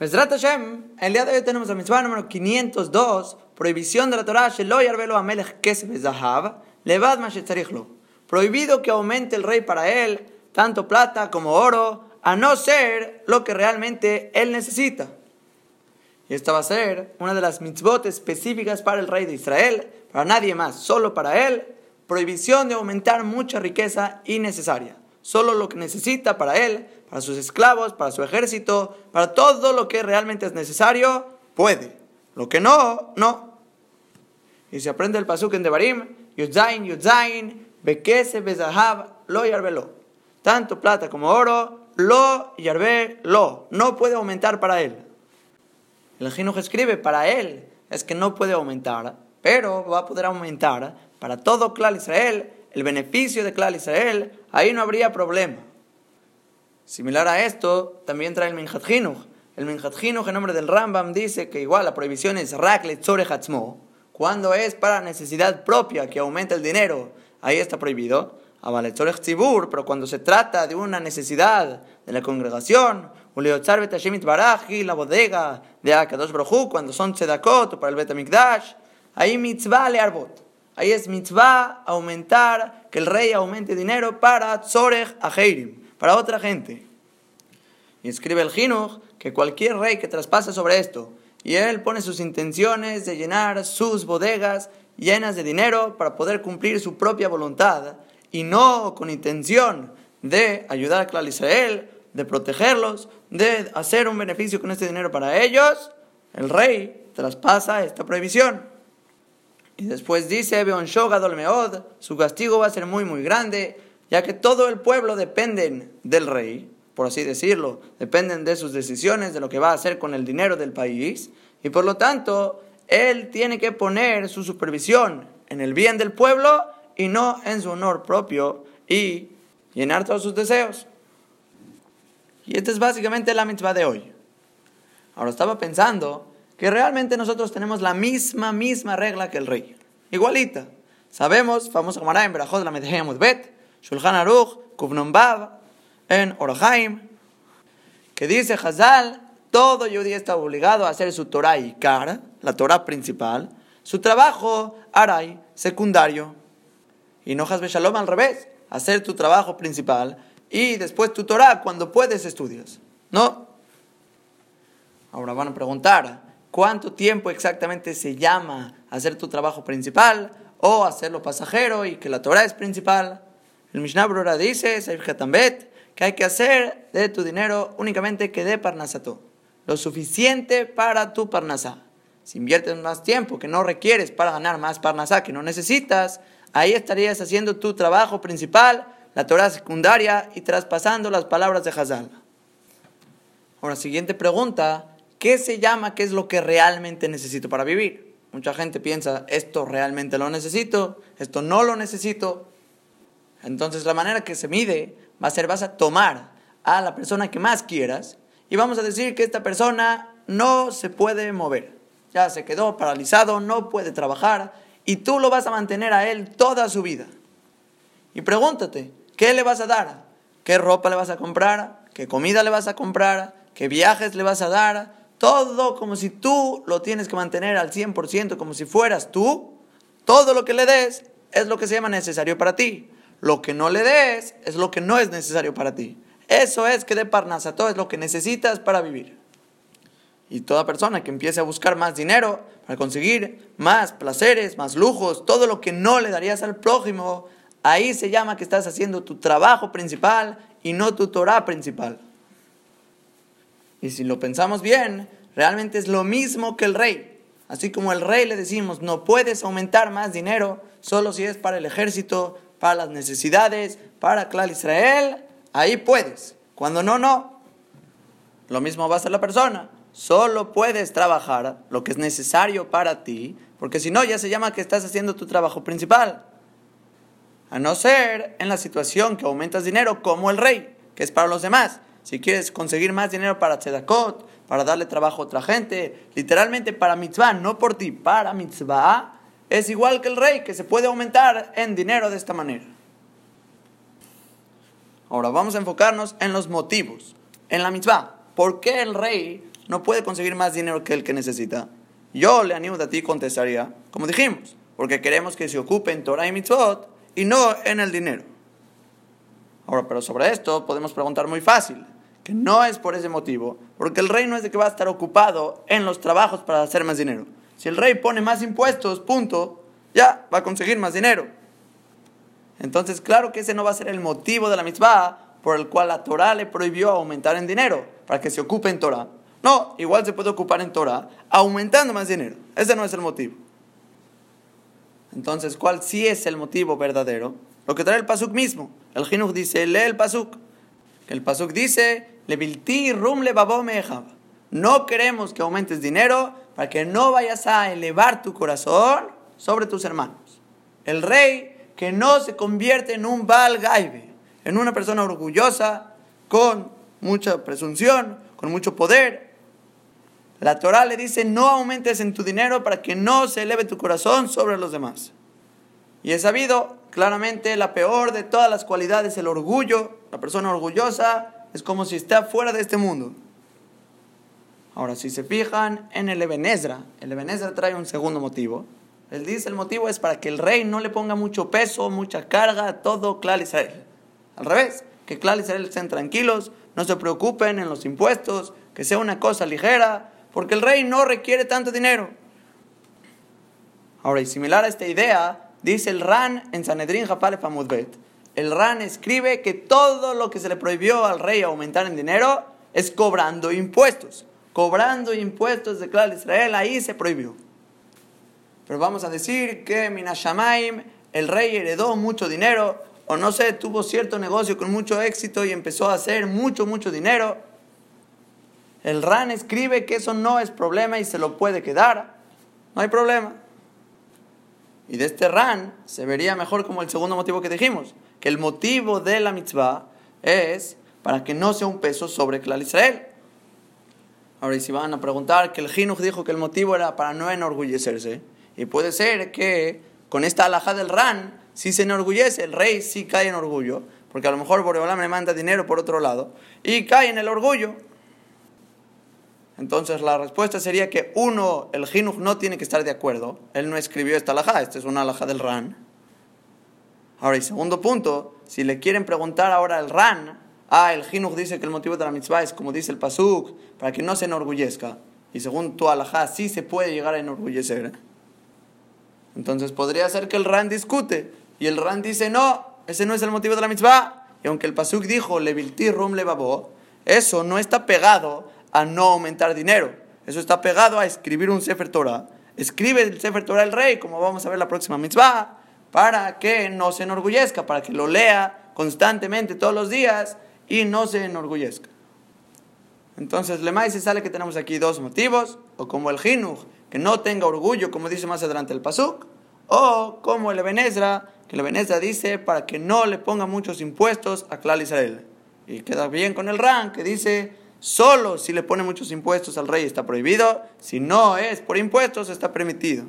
Mesrat Hashem, el día de hoy tenemos la mitzvah número 502, prohibición de la Torah, Shelo Yarvelo Amelech Kesef Zahav, Levad Mashetzarichlo. Prohibido que aumente el rey para él, tanto plata como oro, a no ser lo que realmente él necesita. Y esta va a ser una de las mitzvot específicas para el rey de Israel, para nadie más, solo para él, prohibición de aumentar mucha riqueza innecesaria. Solo lo que necesita para él, para sus esclavos, para su ejército, para todo lo que realmente es necesario, puede. Lo que no, no. Y se aprende el pasuk en Devarim, Yudzain, Yudzain, Bekese, Bezahav, Lo Yarvelo. Tanto plata como oro, Lo Yarve, Lo. No puede aumentar para él. El Jinuj escribe, para él es que no puede aumentar, pero va a poder aumentar para todo Klal Israel, el beneficio de Klal Israel, ahí no habría problema. Similar a esto, también trae el Minhat. El Minhat en nombre del Rambam, dice que igual la prohibición es Tzore Hatzmo, cuando es para necesidad propia que aumenta el dinero, ahí está prohibido. Tzibur, pero cuando se trata de una necesidad de la congregación, la bodega de Akadosh Brojú, cuando son tzedakot para el Betamikdash, ahí mitzvah arbot. Ahí es mitzvah aumentar, que el rey aumente dinero para tzorech ajeirim, para otra gente. Y escribe el Jinuj que cualquier rey que traspase sobre esto, y él pone sus intenciones de llenar sus bodegas llenas de dinero para poder cumplir su propia voluntad, y no con intención de ayudar a Clal Israel, de protegerlos, de hacer un beneficio con este dinero para ellos, el rey traspasa esta prohibición. Y después dice, Meod, su castigo va a ser muy, muy grande, ya que todo el pueblo dependen del rey, por así decirlo, dependen de sus decisiones, de lo que va a hacer con el dinero del país, y por lo tanto, él tiene que poner su supervisión en el bien del pueblo y no en su honor propio y llenar todos sus deseos. Y esta es básicamente la mitzvah de hoy. Ahora estaba pensando que realmente nosotros tenemos la misma, misma regla que el rey. Igualita. Sabemos, famosa Gemara en Berajot la Medhei Bet, Shulchan Aruch, Kuvnon Bab, en Orahaim, que dice Hazal, todo judío está obligado a hacer su Torah y Kar, la Torah principal, su trabajo Aray, secundario. Y no Hazbe Shalom al revés, hacer tu trabajo principal y después tu Torah cuando puedes estudias. ¿No? Ahora van a preguntar, cuánto tiempo exactamente se llama hacer tu trabajo principal o hacerlo pasajero y que la Torah es principal. El Mishnah Brura dice, que hay que hacer de tu dinero únicamente que dé parnasato, lo suficiente para tu parnasá. Si inviertes más tiempo que no requieres para ganar más parnasá que no necesitas, ahí estarías haciendo tu trabajo principal, la Torah secundaria y traspasando las palabras de Hazal. Ahora, siguiente pregunta, ¿Qué se llama? ¿Qué es lo que realmente necesito para vivir? Mucha gente piensa, esto realmente lo necesito, esto no lo necesito. Entonces la manera que se mide va a ser, vas a tomar a la persona que más quieras y vamos a decir que esta persona no se puede mover. Ya se quedó paralizado, no puede trabajar y tú lo vas a mantener a él toda su vida. Y pregúntate, ¿qué le vas a dar? ¿Qué ropa le vas a comprar? ¿Qué comida le vas a comprar? ¿Qué viajes le vas a dar? Todo como si tú lo tienes que mantener al 100%, como si fueras tú, todo lo que le des es lo que se llama necesario para ti. Lo que no le des es lo que no es necesario para ti. Eso es que de todo es lo que necesitas para vivir. Y toda persona que empiece a buscar más dinero para conseguir más placeres, más lujos, todo lo que no le darías al prójimo, ahí se llama que estás haciendo tu trabajo principal y no tu Torah principal. Y si lo pensamos bien, realmente es lo mismo que el rey. Así como el rey le decimos, no puedes aumentar más dinero solo si es para el ejército, para las necesidades, para Clal Israel, ahí puedes. Cuando no, no. Lo mismo va a ser la persona. Solo puedes trabajar lo que es necesario para ti, porque si no ya se llama que estás haciendo tu trabajo principal. A no ser en la situación que aumentas dinero como el rey, que es para los demás. Si quieres conseguir más dinero para tzedakot, para darle trabajo a otra gente, literalmente para mitzvah, no por ti, para mitzvah, es igual que el rey, que se puede aumentar en dinero de esta manera. Ahora vamos a enfocarnos en los motivos, en la mitzvah. ¿Por qué el rey no puede conseguir más dinero que el que necesita, yo le animo a ti contestaría, como dijimos, porque queremos que se ocupe en Torah y Mitzvot y no en el dinero. Ahora, pero sobre esto podemos preguntar muy fácil, que no es por ese motivo, porque el rey no es de que va a estar ocupado en los trabajos para hacer más dinero. Si el rey pone más impuestos, punto, ya va a conseguir más dinero. Entonces, claro que ese no va a ser el motivo de la mitzvah por el cual la Torah le prohibió aumentar en dinero, para que se ocupe en Torah. No, igual se puede ocupar en Torah aumentando más dinero. Ese no es el motivo. Entonces, ¿cuál sí es el motivo verdadero? Lo que trae el Pasuk mismo. El Jinuch dice, lee el Pasuk. El Pasuk dice, le rum le No queremos que aumentes dinero para que no vayas a elevar tu corazón sobre tus hermanos. El rey que no se convierte en un Baal en una persona orgullosa, con mucha presunción, con mucho poder. La Torah le dice, no aumentes en tu dinero para que no se eleve tu corazón sobre los demás. Y es sabido, claramente, la peor de todas las cualidades, el orgullo. La persona orgullosa es como si está fuera de este mundo. Ahora, si se fijan en el Ebenezra, el Ebenezra trae un segundo motivo. Él dice el motivo es para que el rey no le ponga mucho peso, mucha carga a todo Clar Israel. Al revés, que Clar Israel estén tranquilos, no se preocupen en los impuestos, que sea una cosa ligera, porque el rey no requiere tanto dinero. Ahora, y similar a esta idea, dice el RAN en Sanedrín Japale Famudbet. El RAN escribe que todo lo que se le prohibió al rey aumentar en dinero es cobrando impuestos. Cobrando impuestos de Clar Israel, ahí se prohibió. Pero vamos a decir que Minashamaim, el rey heredó mucho dinero, o no sé, tuvo cierto negocio con mucho éxito y empezó a hacer mucho, mucho dinero. El RAN escribe que eso no es problema y se lo puede quedar. No hay problema. Y de este RAN se vería mejor como el segundo motivo que dijimos, que el motivo de la mitzvah es para que no sea un peso sobre Klal Israel. Ahora, si van a preguntar que el Jinuj dijo que el motivo era para no enorgullecerse, y puede ser que con esta alhaja del RAN, si se enorgullece, el rey sí cae en orgullo, porque a lo mejor Boreolam le manda dinero por otro lado, y cae en el orgullo. Entonces la respuesta sería que uno, el Jinuj no tiene que estar de acuerdo, él no escribió esta alhaja, esta es una alhaja del RAN. Ahora, y segundo punto, si le quieren preguntar ahora al RAN, ah, el Jinuj dice que el motivo de la mitzvah es como dice el Pasuk, para que no se enorgullezca, y según tu alhaja sí se puede llegar a enorgullecer. Entonces podría ser que el Ran discute y el Ran dice, no, ese no es el motivo de la mitzvah. Y aunque el Pasuk dijo, levilti rum levabo, eso no está pegado a no aumentar dinero. Eso está pegado a escribir un Sefer Torah. Escribe el Sefer Torah el rey, como vamos a ver la próxima mitzvah, para que no se enorgullezca, para que lo lea constantemente todos los días y no se enorgullezca. Entonces, le se sale que tenemos aquí dos motivos, o como el Jinuj, que no tenga orgullo, como dice más adelante el Pasuk, o como el Ebenezra, que el Ebenezra dice para que no le ponga muchos impuestos a Klal Israel. Y queda bien con el Ran, que dice solo si le pone muchos impuestos al rey está prohibido, si no es por impuestos está permitido.